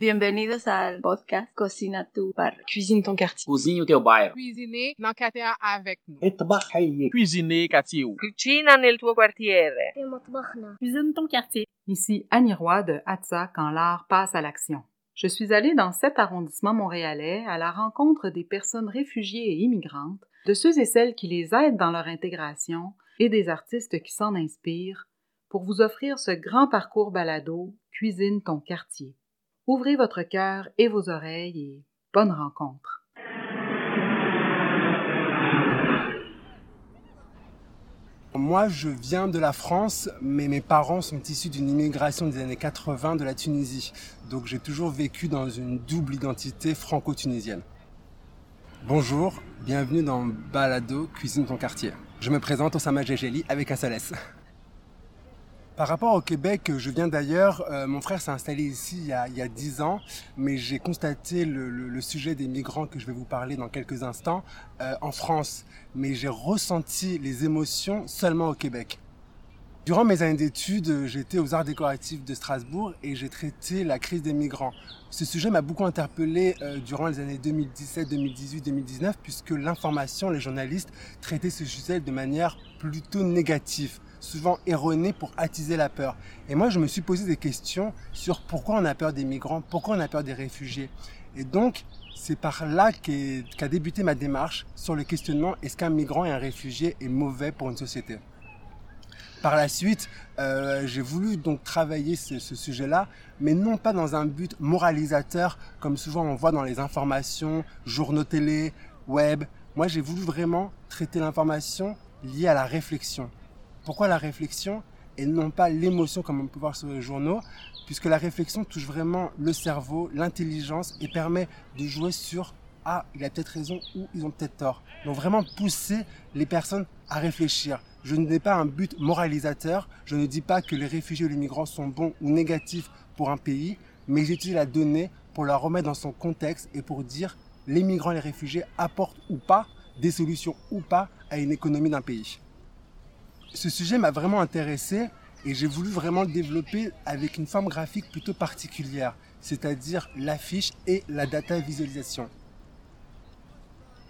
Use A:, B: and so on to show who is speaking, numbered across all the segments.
A: Bienvenidos al podcast Cocina tu barrio.
B: Cuisine ton quartier.
C: Cuisine o teu bairro.
D: Cuisiner dans quartier avec nous.
C: Cuisiner quartier.
E: Cucina nel tuo.
F: Cuisine ton quartier. Ici Annie Roy de Atza quand l'art passe à l'action. Je suis allée dans cet arrondissement montréalais à la rencontre des personnes réfugiées et immigrantes, de ceux et celles qui les aident dans leur intégration et des artistes qui s'en inspirent pour vous offrir ce grand parcours balado Cuisine ton quartier. Ouvrez votre cœur et vos oreilles et bonne rencontre.
G: Moi, je viens de la France, mais mes parents sont issus d'une immigration des années 80 de la Tunisie. Donc j'ai toujours vécu dans une double identité franco-tunisienne. Bonjour, bienvenue dans Balado Cuisine ton quartier. Je me présente Osama Gegeli avec Assalès. Par rapport au Québec, je viens d'ailleurs, euh, mon frère s'est installé ici il y a, il y a 10 ans, mais j'ai constaté le, le- le sujet des migrants que je vais vous parler dans quelques instants euh, en France, mais j'ai ressenti les émotions seulement au Québec. Durant mes années d'études, j'étais aux arts décoratifs de Strasbourg et j'ai traité la crise des migrants. Ce sujet m'a beaucoup interpellé euh, durant les années 2017, 2018, 2019, puisque l'information, les journalistes traitaient ce sujet de manière plutôt négative, souvent erronée pour attiser la peur. Et moi, je me suis posé des questions sur pourquoi on a peur des migrants, pourquoi on a peur des réfugiés. Et donc, c'est par là qu'a débuté ma démarche sur le questionnement est-ce qu'un migrant et un réfugié est mauvais pour une société? Par la suite, euh, j'ai voulu donc travailler ce, ce sujet-là, mais non pas dans un but moralisateur, comme souvent on voit dans les informations, journaux télé, web. Moi, j'ai voulu vraiment traiter l'information liée à la réflexion. Pourquoi la réflexion et non pas l'émotion comme on peut voir sur les journaux, puisque la réflexion touche vraiment le cerveau, l'intelligence et permet de jouer sur ah, il a peut-être raison ou ils ont peut-être tort. Donc vraiment pousser les personnes à réfléchir. Je n'ai pas un but moralisateur, je ne dis pas que les réfugiés ou les migrants sont bons ou négatifs pour un pays, mais j'utilise la donnée pour la remettre dans son contexte et pour dire les migrants et les réfugiés apportent ou pas des solutions ou pas à une économie d'un pays. Ce sujet m'a vraiment intéressé et j'ai voulu vraiment le développer avec une forme graphique plutôt particulière, c'est-à-dire l'affiche et la data visualisation.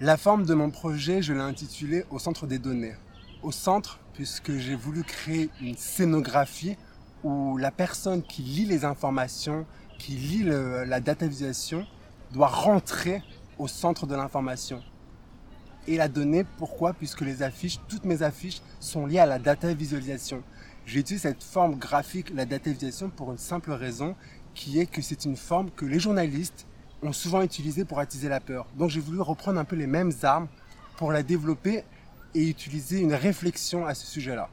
G: La forme de mon projet, je l'ai intitulé Au centre des données. Au centre, puisque j'ai voulu créer une scénographie où la personne qui lit les informations, qui lit la data visualisation, doit rentrer au centre de l'information. Et la donnée, pourquoi? Puisque les affiches, toutes mes affiches sont liées à la data visualisation. J'ai utilisé cette forme graphique, la data visualisation, pour une simple raison, qui est que c'est une forme que les journalistes ont souvent utilisée pour attiser la peur. Donc j'ai voulu reprendre un peu les mêmes armes pour la développer et utiliser une réflexion à ce sujet-là.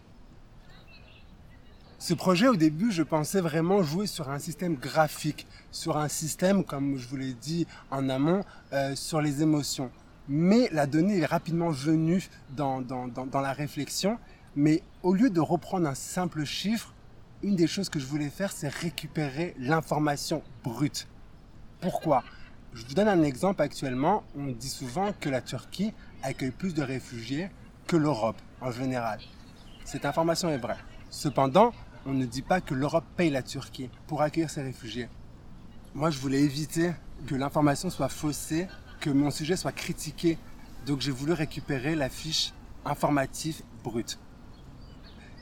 G: Ce projet, au début, je pensais vraiment jouer sur un système graphique, sur un système, comme je vous l'ai dit en amont, euh, sur les émotions. Mais la donnée est rapidement venue dans, dans, dans, dans la réflexion. Mais au lieu de reprendre un simple chiffre, une des choses que je voulais faire, c'est récupérer l'information brute. Pourquoi? Je vous donne un exemple actuellement. On dit souvent que la Turquie accueille plus de réfugiés que l'Europe en général. Cette information est vraie. Cependant, on ne dit pas que l'Europe paye la Turquie pour accueillir ces réfugiés. Moi, je voulais éviter que l'information soit faussée, que mon sujet soit critiqué. Donc, j'ai voulu récupérer la fiche informative brute.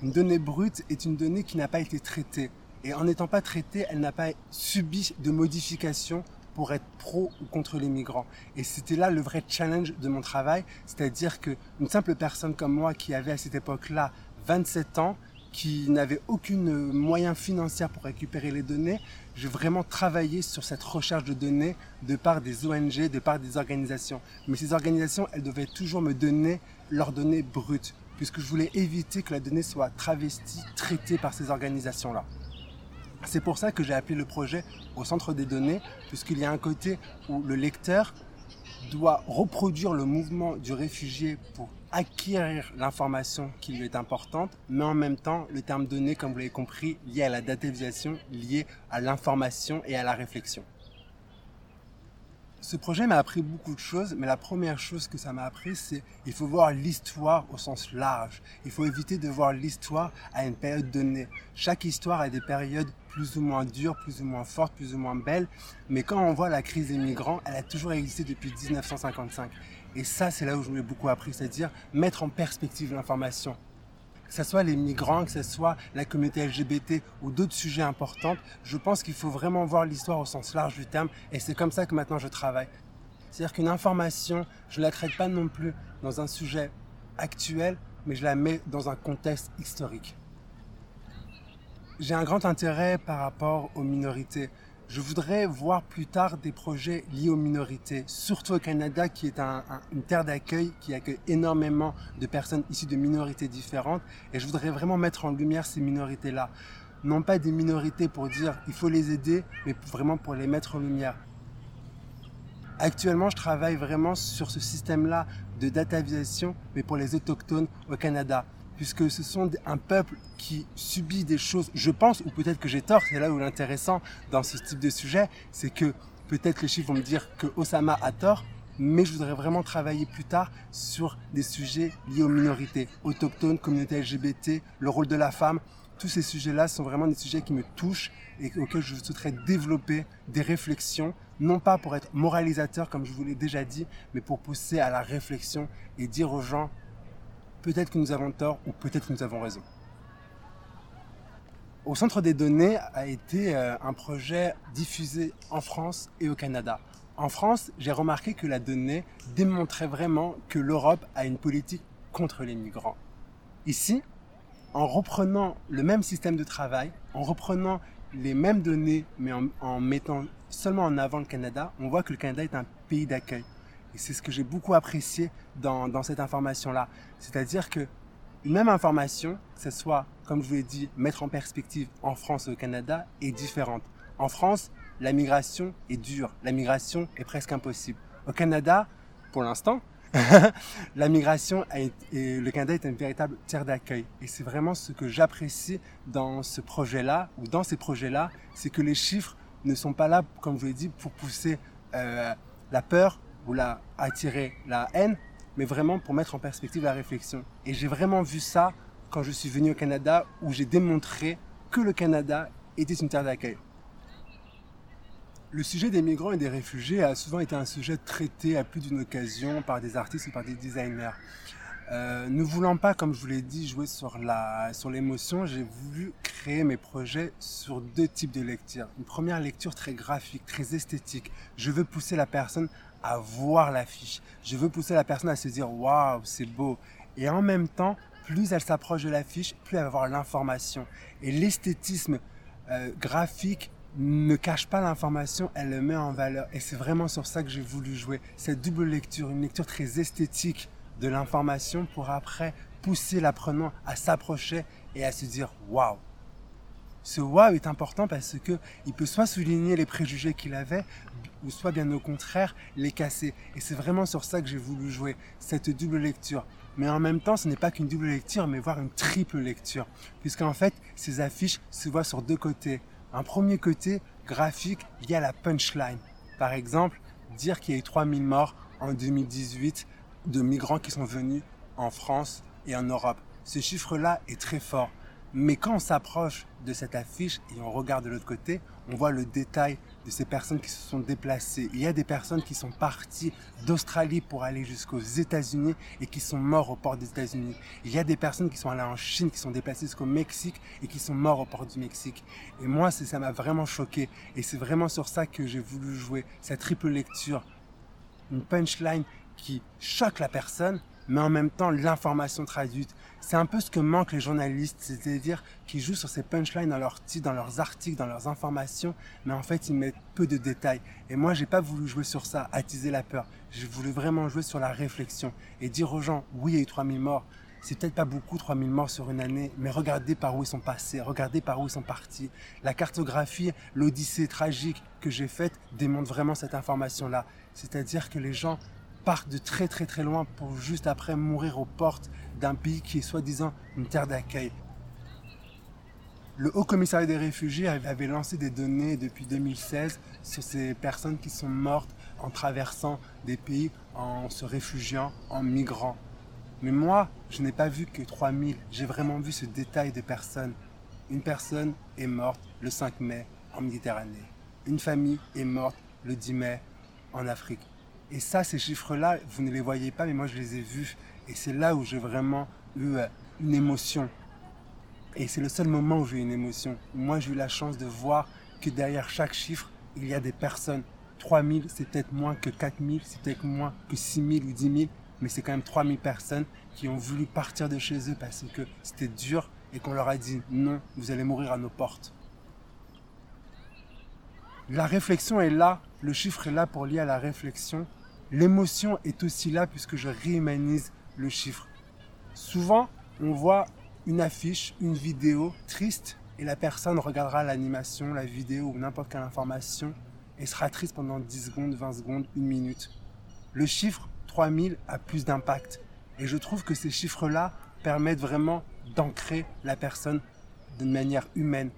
G: Une donnée brute est une donnée qui n'a pas été traitée. Et en n'étant pas traitée, elle n'a pas subi de modifications pour être pro ou contre les migrants. Et c'était là le vrai challenge de mon travail, c'est-à-dire que une simple personne comme moi qui avait à cette époque-là 27 ans, qui n'avait aucune moyen financier pour récupérer les données, j'ai vraiment travaillé sur cette recherche de données de part des ONG, de part des organisations. Mais ces organisations, elles devaient toujours me donner leurs données brutes, puisque je voulais éviter que la donnée soit travestie, traitée par ces organisations-là. C'est pour ça que j'ai appelé le projet au centre des données, puisqu'il y a un côté où le lecteur doit reproduire le mouvement du réfugié pour acquérir l'information qui lui est importante, mais en même temps, le terme donné, comme vous l'avez compris, lié à la datavisation, lié à l'information et à la réflexion. Ce projet m'a appris beaucoup de choses, mais la première chose que ça m'a appris, c'est il faut voir l'histoire au sens large. Il faut éviter de voir l'histoire à une période donnée. Chaque histoire a des périodes plus ou moins dure, plus ou moins forte, plus ou moins belle. Mais quand on voit la crise des migrants, elle a toujours existé depuis 1955. Et ça, c'est là où je m'ai beaucoup appris, c'est-à-dire mettre en perspective l'information. Que ce soit les migrants, que ce soit la communauté LGBT ou d'autres sujets importants, je pense qu'il faut vraiment voir l'histoire au sens large du terme. Et c'est comme ça que maintenant je travaille. C'est-à-dire qu'une information, je ne la traite pas non plus dans un sujet actuel, mais je la mets dans un contexte historique. J'ai un grand intérêt par rapport aux minorités. Je voudrais voir plus tard des projets liés aux minorités, surtout au Canada qui est une terre d'accueil qui accueille énormément de personnes issues de minorités différentes et je voudrais vraiment mettre en lumière ces minorités-là. Non pas des minorités pour dire il faut les aider, mais vraiment pour les mettre en lumière. Actuellement, je travaille vraiment sur ce système-là de datavisation, mais pour les autochtones au Canada, puisque ce sont un peuple qui subit des choses, je pense, ou peut-être que j'ai tort, c'est là où l'intéressant dans ce type de sujet, c'est que peut-être les chiffres vont me dire que Osama a tort, mais je voudrais vraiment travailler plus tard sur des sujets liés aux minorités, autochtones, communauté LGBT, le rôle de la femme. Tous ces sujets-là sont vraiment des sujets qui me touchent et auxquels je souhaiterais développer des réflexions, non pas pour être moralisateur comme je vous l'ai déjà dit, mais pour pousser à la réflexion et dire aux gens peut-être que nous avons tort ou peut-être que nous avons raison. Au centre des données a été euh, un projet diffusé en France et au Canada. En France, j'ai remarqué que la donnée démontrait vraiment que l'Europe a une politique contre les migrants. Ici, en reprenant le même système de travail, en reprenant les mêmes données, mais en, mettant seulement en avant le Canada, on voit que le Canada est un pays d'accueil. Et c'est ce que j'ai beaucoup apprécié dans, cette information-là. C'est-à-dire que une même information, que ce soit, comme je vous l'ai dit, mettre en perspective en France et au Canada, est différente. En France, la migration est dure, la migration est presque impossible. Au Canada, pour l'instant, la migration et le Canada est une véritable terre d'accueil. Et c'est vraiment ce que j'apprécie dans ce projet-là, ou dans ces projets-là, c'est que les chiffres ne sont pas là, comme je vous l'ai dit, pour pousser euh, la peur ou la, attirer la haine, mais vraiment pour mettre en perspective la réflexion. Et j'ai vraiment vu ça quand je suis venu au Canada, où j'ai démontré que le Canada était une terre d'accueil. Le sujet des migrants et des réfugiés a souvent été un sujet traité à plus d'une occasion par des artistes ou par des designers. Euh, ne voulant pas, comme je vous l'ai dit, jouer sur la sur l'émotion, j'ai voulu créer mes projets sur deux types de lectures. Une première lecture très graphique, très esthétique. Je veux pousser la personne à voir l'affiche. Je veux pousser la personne à se dire waouh, c'est beau. Et en même temps, plus elle s'approche de l'affiche, plus elle va avoir l'information. Et l'esthétisme euh, graphique ne cache pas l'information, elle le met en valeur. Et c'est vraiment sur ça que j'ai voulu jouer. Cette double lecture, une lecture très esthétique de l'information pour après pousser l'apprenant à s'approcher et à se dire waouh. Ce waouh est important parce que il peut soit souligner les préjugés qu'il avait, ou soit bien au contraire les casser. Et c'est vraiment sur ça que j'ai voulu jouer, cette double lecture. Mais en même temps, ce n'est pas qu'une double lecture, mais voire une triple lecture. Puisqu'en fait, ces affiches se voient sur deux côtés un premier côté graphique lié à la punchline. Par exemple, dire qu'il y a eu 3000 morts en 2018 de migrants qui sont venus en France et en Europe. Ce chiffre-là est très fort. Mais quand on s'approche de cette affiche et on regarde de l'autre côté, on voit le détail de ces personnes qui se sont déplacées. Il y a des personnes qui sont parties d'Australie pour aller jusqu'aux États-Unis et qui sont morts au port des États-Unis. Il y a des personnes qui sont allées en Chine, qui sont déplacées jusqu'au Mexique et qui sont morts au port du Mexique. Et moi, ça m'a vraiment choqué. Et c'est vraiment sur ça que j'ai voulu jouer cette triple lecture. Une punchline qui choque la personne, mais en même temps l'information traduite. C'est un peu ce que manquent les journalistes, c'est-à-dire qu'ils jouent sur ces punchlines dans leurs titres, dans leurs articles, dans leurs informations, mais en fait ils mettent peu de détails. Et moi j'ai pas voulu jouer sur ça, attiser la peur. J'ai voulu vraiment jouer sur la réflexion et dire aux gens, oui il y a eu 3000 morts, c'est peut-être pas beaucoup 3000 morts sur une année, mais regardez par où ils sont passés, regardez par où ils sont partis. La cartographie, l'odyssée tragique que j'ai faite démontre vraiment cette information-là. C'est-à-dire que les gens partent de très très très loin pour juste après mourir aux portes d'un pays qui est soi-disant une terre d'accueil. Le Haut Commissariat des réfugiés avait lancé des données depuis 2016 sur ces personnes qui sont mortes en traversant des pays, en se réfugiant, en migrant. Mais moi, je n'ai pas vu que 3000, j'ai vraiment vu ce détail de personnes Une personne est morte le 5 mai en Méditerranée. Une famille est morte le 10 mai en Afrique. Et ça, ces chiffres-là, vous ne les voyez pas, mais moi je les ai vus. Et c'est là où j'ai vraiment eu euh, une émotion. Et c'est le seul moment où j'ai eu une émotion. Moi, j'ai eu la chance de voir que derrière chaque chiffre, il y a des personnes. 3000, c'est peut-être moins que 4000, c'est peut-être moins que 6000 ou 10 000, mais c'est quand même 3000 personnes qui ont voulu partir de chez eux parce que c'était dur et qu'on leur a dit non, vous allez mourir à nos portes. La réflexion est là, le chiffre est là pour lier à la réflexion. L'émotion est aussi là puisque je réhumanise le chiffre. Souvent, on voit une affiche, une vidéo triste et la personne regardera l'animation, la vidéo ou n'importe quelle information et sera triste pendant 10 secondes, 20 secondes, une minute. Le chiffre 3000 a plus d'impact et je trouve que ces chiffres-là permettent vraiment d'ancrer la personne d'une manière humaine.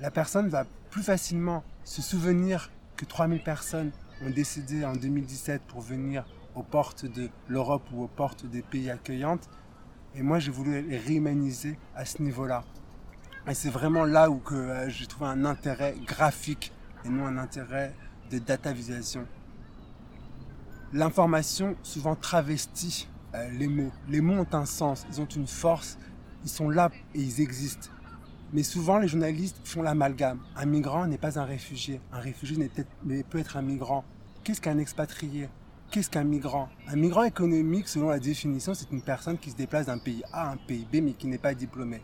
G: La personne va plus facilement se souvenir que 3000 personnes ont décidé en 2017 pour venir aux portes de l'Europe ou aux portes des pays accueillantes. Et moi, j'ai voulu les réhumaniser à ce niveau-là. Et c'est vraiment là où que, euh, j'ai trouvé un intérêt graphique et non un intérêt de data visualisation. L'information souvent travestit euh, les mots. Les mots ont un sens, ils ont une force, ils sont là et ils existent. Mais souvent, les journalistes font l'amalgame. Un migrant n'est pas un réfugié. Un réfugié peut, peut être un migrant. Qu'est-ce qu'un expatrié? Qu'est-ce qu'un migrant? Un migrant économique, selon la définition, c'est une personne qui se déplace d'un pays A à un pays B, mais qui n'est pas diplômé.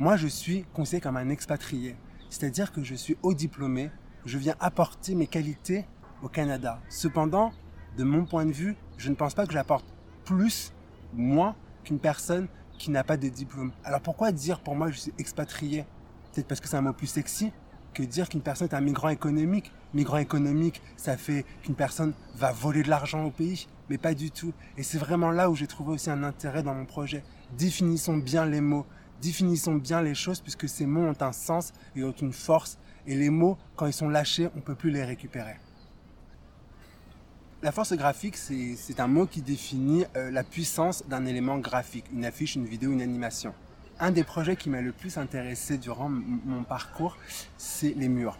G: Moi, je suis considéré comme un expatrié. C'est-à-dire que je suis haut diplômé, je viens apporter mes qualités au Canada. Cependant, de mon point de vue, je ne pense pas que j'apporte plus, moins qu'une personne qui n'a pas de diplôme. Alors pourquoi dire pour moi je suis expatrié? Peut-être parce que c'est un mot plus sexy que dire qu'une personne est un migrant économique. Migrant économique, ça fait qu'une personne va voler de l'argent au pays, mais pas du tout. Et c'est vraiment là où j'ai trouvé aussi un intérêt dans mon projet. Définissons bien les mots, définissons bien les choses puisque ces mots ont un sens et ont une force. Et les mots, quand ils sont lâchés, on ne peut plus les récupérer. La force graphique, c'est un mot qui définit euh, la puissance d'un élément graphique, une affiche, une vidéo, une animation. Un des projets qui m'a le plus intéressé durant mon parcours, c'est les murs.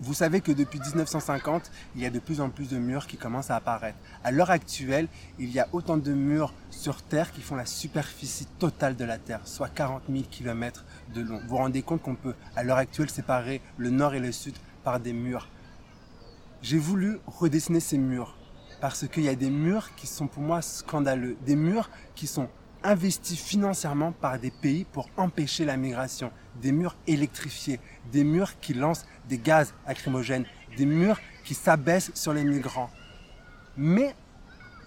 G: Vous savez que depuis 1950, il y a de plus en plus de murs qui commencent à apparaître. À l'heure actuelle, il y a autant de murs sur Terre qui font la superficie totale de la Terre, soit 40 000 km de long. Vous vous rendez compte qu'on peut, à l'heure actuelle, séparer le nord et le sud par des murs. J'ai voulu redessiner ces murs parce qu'il y a des murs qui sont pour moi scandaleux, des murs qui sont investis financièrement par des pays pour empêcher la migration, des murs électrifiés, des murs qui lancent des gaz lacrymogènes, des murs qui s'abaissent sur les migrants. Mais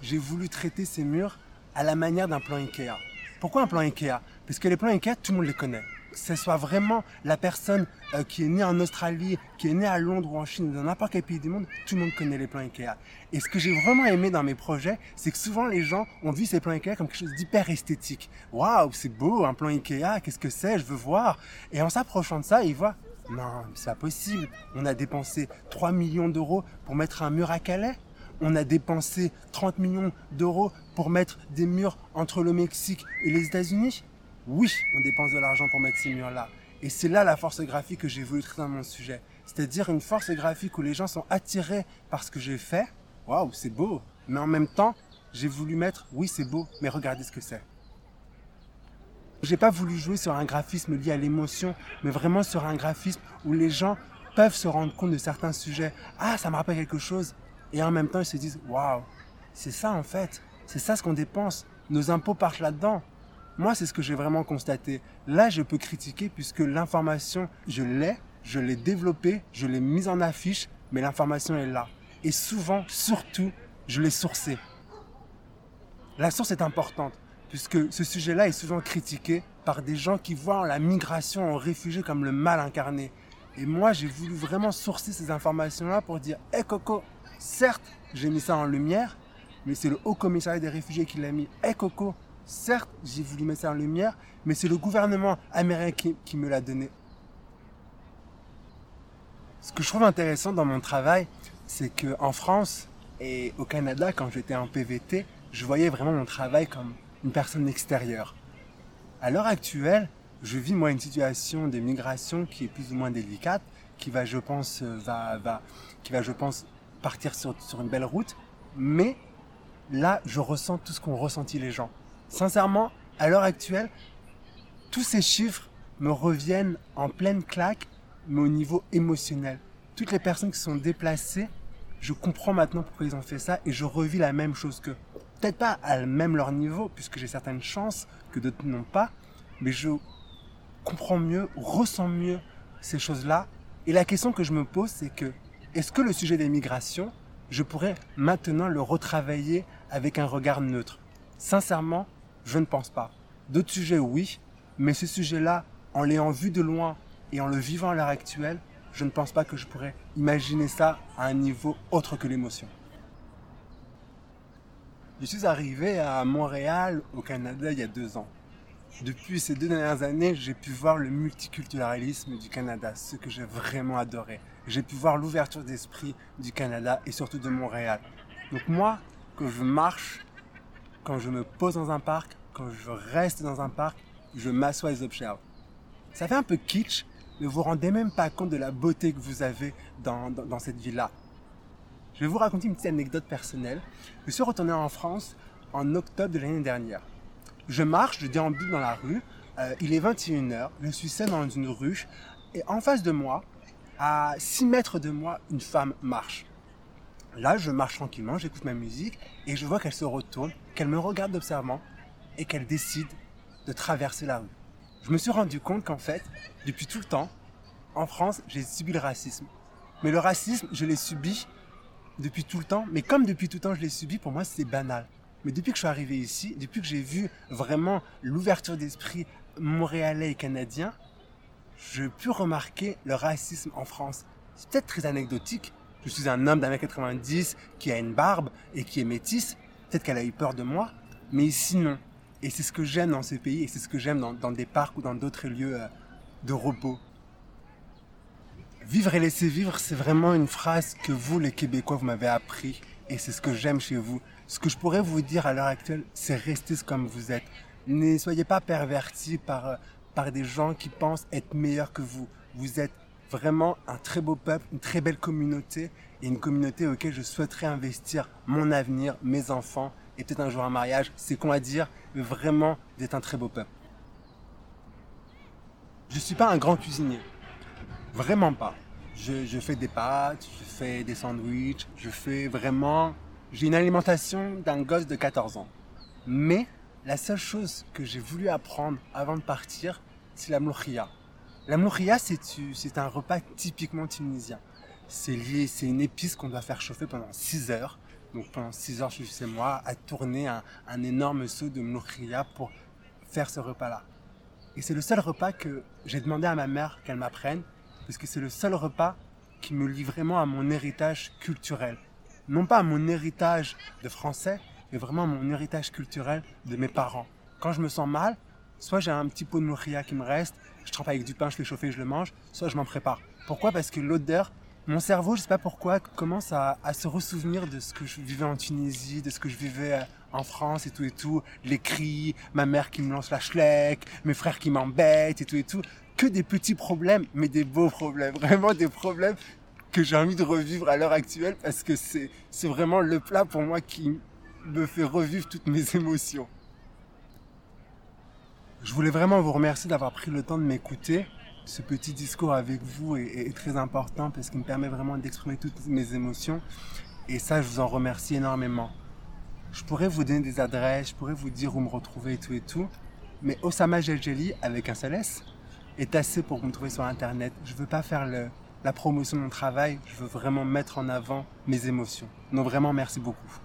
G: j'ai voulu traiter ces murs à la manière d'un plan Ikea. Pourquoi un plan Ikea? Parce que les plans Ikea, tout le monde les connaît ce soit vraiment la personne euh, qui est née en Australie, qui est née à Londres ou en Chine dans n'importe quel pays du monde, tout le monde connaît les plans Ikea. Et ce que j'ai vraiment aimé dans mes projets, c'est que souvent les gens ont vu ces plans Ikea comme quelque chose d'hyper esthétique. Waouh, c'est beau, un plan Ikea, qu'est-ce que c'est, je veux voir. Et en s'approchant de ça, ils voient, non, c'est pas possible. On a dépensé 3 millions d'euros pour mettre un mur à Calais. On a dépensé 30 millions d'euros pour mettre des murs entre le Mexique et les États-Unis oui, on dépense de l'argent pour mettre ces murs-là. Et c'est là la force graphique que j'ai voulu traiter dans mon sujet. C'est-à-dire une force graphique où les gens sont attirés par ce que j'ai fait. Waouh, c'est beau. Mais en même temps, j'ai voulu mettre, oui, c'est beau, mais regardez ce que c'est. J'ai pas voulu jouer sur un graphisme lié à l'émotion, mais vraiment sur un graphisme où les gens peuvent se rendre compte de certains sujets. Ah, ça me rappelle quelque chose. Et en même temps, ils se disent, waouh, c'est ça en fait. C'est ça ce qu'on dépense. Nos impôts partent là-dedans. Moi, c'est ce que j'ai vraiment constaté. Là, je peux critiquer puisque l'information, je l'ai, je l'ai développée, je l'ai mise en affiche, mais l'information est là. Et souvent, surtout, je l'ai sourcée. La source est importante puisque ce sujet-là est souvent critiqué par des gens qui voient la migration en réfugié comme le mal incarné. Et moi, j'ai voulu vraiment sourcer ces informations-là pour dire, hé Coco, certes, j'ai mis ça en lumière, mais c'est le Haut Commissariat des réfugiés qui l'a mis. Hé Coco, Certes, j'ai voulu mettre ça en lumière, mais c'est le gouvernement américain qui, me l'a donné. Ce que je trouve intéressant dans mon travail, c'est qu'en France et au Canada, quand j'étais en PVT, je voyais vraiment mon travail comme une personne extérieure. À l'heure actuelle, je vis moi une situation de migration qui est plus ou moins délicate, qui va, je pense, euh, va, va, qui va, je pense, partir sur, sur une belle route. Mais là, je ressens tout ce qu'ont ressenti les gens. Sincèrement, à l'heure actuelle, tous ces chiffres me reviennent en pleine claque, mais au niveau émotionnel. Toutes les personnes qui sont déplacées, je comprends maintenant pourquoi ils ont fait ça et je revis la même chose qu'eux. Peut-être pas à même leur niveau, puisque j'ai certaines chances que d'autres n'ont pas, mais je comprends mieux, ressens mieux ces choses-là. Et la question que je me pose, c'est que est-ce que le sujet des migrations, je pourrais maintenant le retravailler avec un regard neutre? Sincèrement, je ne pense pas. D'autres sujets, oui, mais ce sujet-là, en l'ayant vu de loin et en le vivant à l'heure actuelle, je ne pense pas que je pourrais imaginer ça à un niveau autre que l'émotion. Je suis arrivé à Montréal, au Canada, il y a deux ans. Depuis ces deux dernières années, j'ai pu voir le multiculturalisme du Canada, ce que j'ai vraiment adoré. J'ai pu voir l'ouverture d'esprit du Canada et surtout de Montréal. Donc moi, quand je marche, quand je me pose dans un parc, quand je reste dans un parc, je m'assois et j'observe. Ça fait un peu kitsch, mais vous vous rendez même pas compte de la beauté que vous avez dans, dans, cette ville-là. Je vais vous raconter une petite anecdote personnelle. Je suis retourné en France en octobre de l'année dernière. Je marche, je déambule dans la rue. Euh, il est 21h, je suis seul dans une ruche et en face de moi, à 6 mètres de moi, une femme marche. Là, je marche tranquillement, j'écoute ma musique et je vois qu'elle se retourne, qu'elle me regarde observant et qu'elle décide de traverser la rue. Je me suis rendu compte qu'en fait, depuis tout le temps, en France, j'ai subi le racisme. Mais le racisme, je l'ai subi depuis tout le temps. Mais comme depuis tout le temps, je l'ai subi, pour moi, c'est banal. Mais depuis que je suis arrivé ici, depuis que j'ai vu vraiment l'ouverture d'esprit montréalais et canadien, je pu remarquer le racisme en France. C'est peut-être très anecdotique. Je suis un homme d'un mètre 90 qui a une barbe et qui est métisse. Peut-être qu'elle a eu peur de moi. Mais ici, non. Et c'est ce que j'aime dans ces pays et c'est ce que j'aime dans, des parcs ou dans d'autres lieux euh, de repos. Vivre et laisser vivre, c'est vraiment une phrase que vous, les Québécois, vous m'avez appris. Et c'est ce que j'aime chez vous. Ce que je pourrais vous dire à l'heure actuelle, c'est rester comme vous êtes. Ne soyez pas pervertis par, euh, par des gens qui pensent être meilleurs que vous. Vous êtes vraiment un très beau peuple, une très belle communauté et une communauté auquel je souhaiterais investir mon avenir, mes enfants et peut-être un jour un mariage. C'est con à dire, mais vraiment, vous êtes un très beau peuple. Je suis pas un grand cuisinier. Vraiment pas. Je, je, fais des pâtes, je fais des sandwichs, je fais vraiment... J'ai une alimentation d'un gosse de 14 ans. Mais la seule chose que j'ai voulu apprendre avant de partir, c'est la mloukhia. La mloukhia, c'est un repas typiquement tunisien. C'est lié, c'est une épice qu'on doit faire chauffer pendant 6 heures. Donc pendant 6 heures, je suis moi à tourner un, énorme seau de mloukhia pour faire ce repas-là. Et c'est le seul repas que j'ai demandé à ma mère qu'elle m'apprenne, parce que c'est le seul repas qui me lie vraiment à mon héritage culturel. Non pas à mon héritage de français, mais vraiment à mon héritage culturel de mes parents. Quand je me sens mal, soit j'ai un petit pot de mouria qui me reste, je trempe avec du pain, je le chauffe et je le mange, soit je m'en prépare. Pourquoi? Parce que l'odeur, mon cerveau, je sais pas pourquoi, commence à, se ressouvenir de ce que je vivais en Tunisie, de ce que je vivais euh, en France et tout et tout, les cris, ma mère qui me lance la schleck, mes frères qui m'embêtent et tout et tout que des petits problèmes, mais des beaux problèmes, vraiment des problèmes que j'ai envie de revivre à l'heure actuelle parce que c'est vraiment le plat pour moi qui me fait revivre toutes mes émotions. Je voulais vraiment vous remercier d'avoir pris le temps de m'écouter. Ce petit discours avec vous est, très important parce qu'il me permet vraiment d'exprimer toutes mes émotions. Et ça, je vous en remercie énormément. Je pourrais vous donner des adresses, je pourrais vous dire où me retrouver et tout et tout. Mais Osama Jelgeli, avec un seul S, est assez pour me trouver sur Internet. Je veux pas faire la promotion de mon travail, je veux vraiment mettre en avant mes émotions. Donc vraiment, merci beaucoup.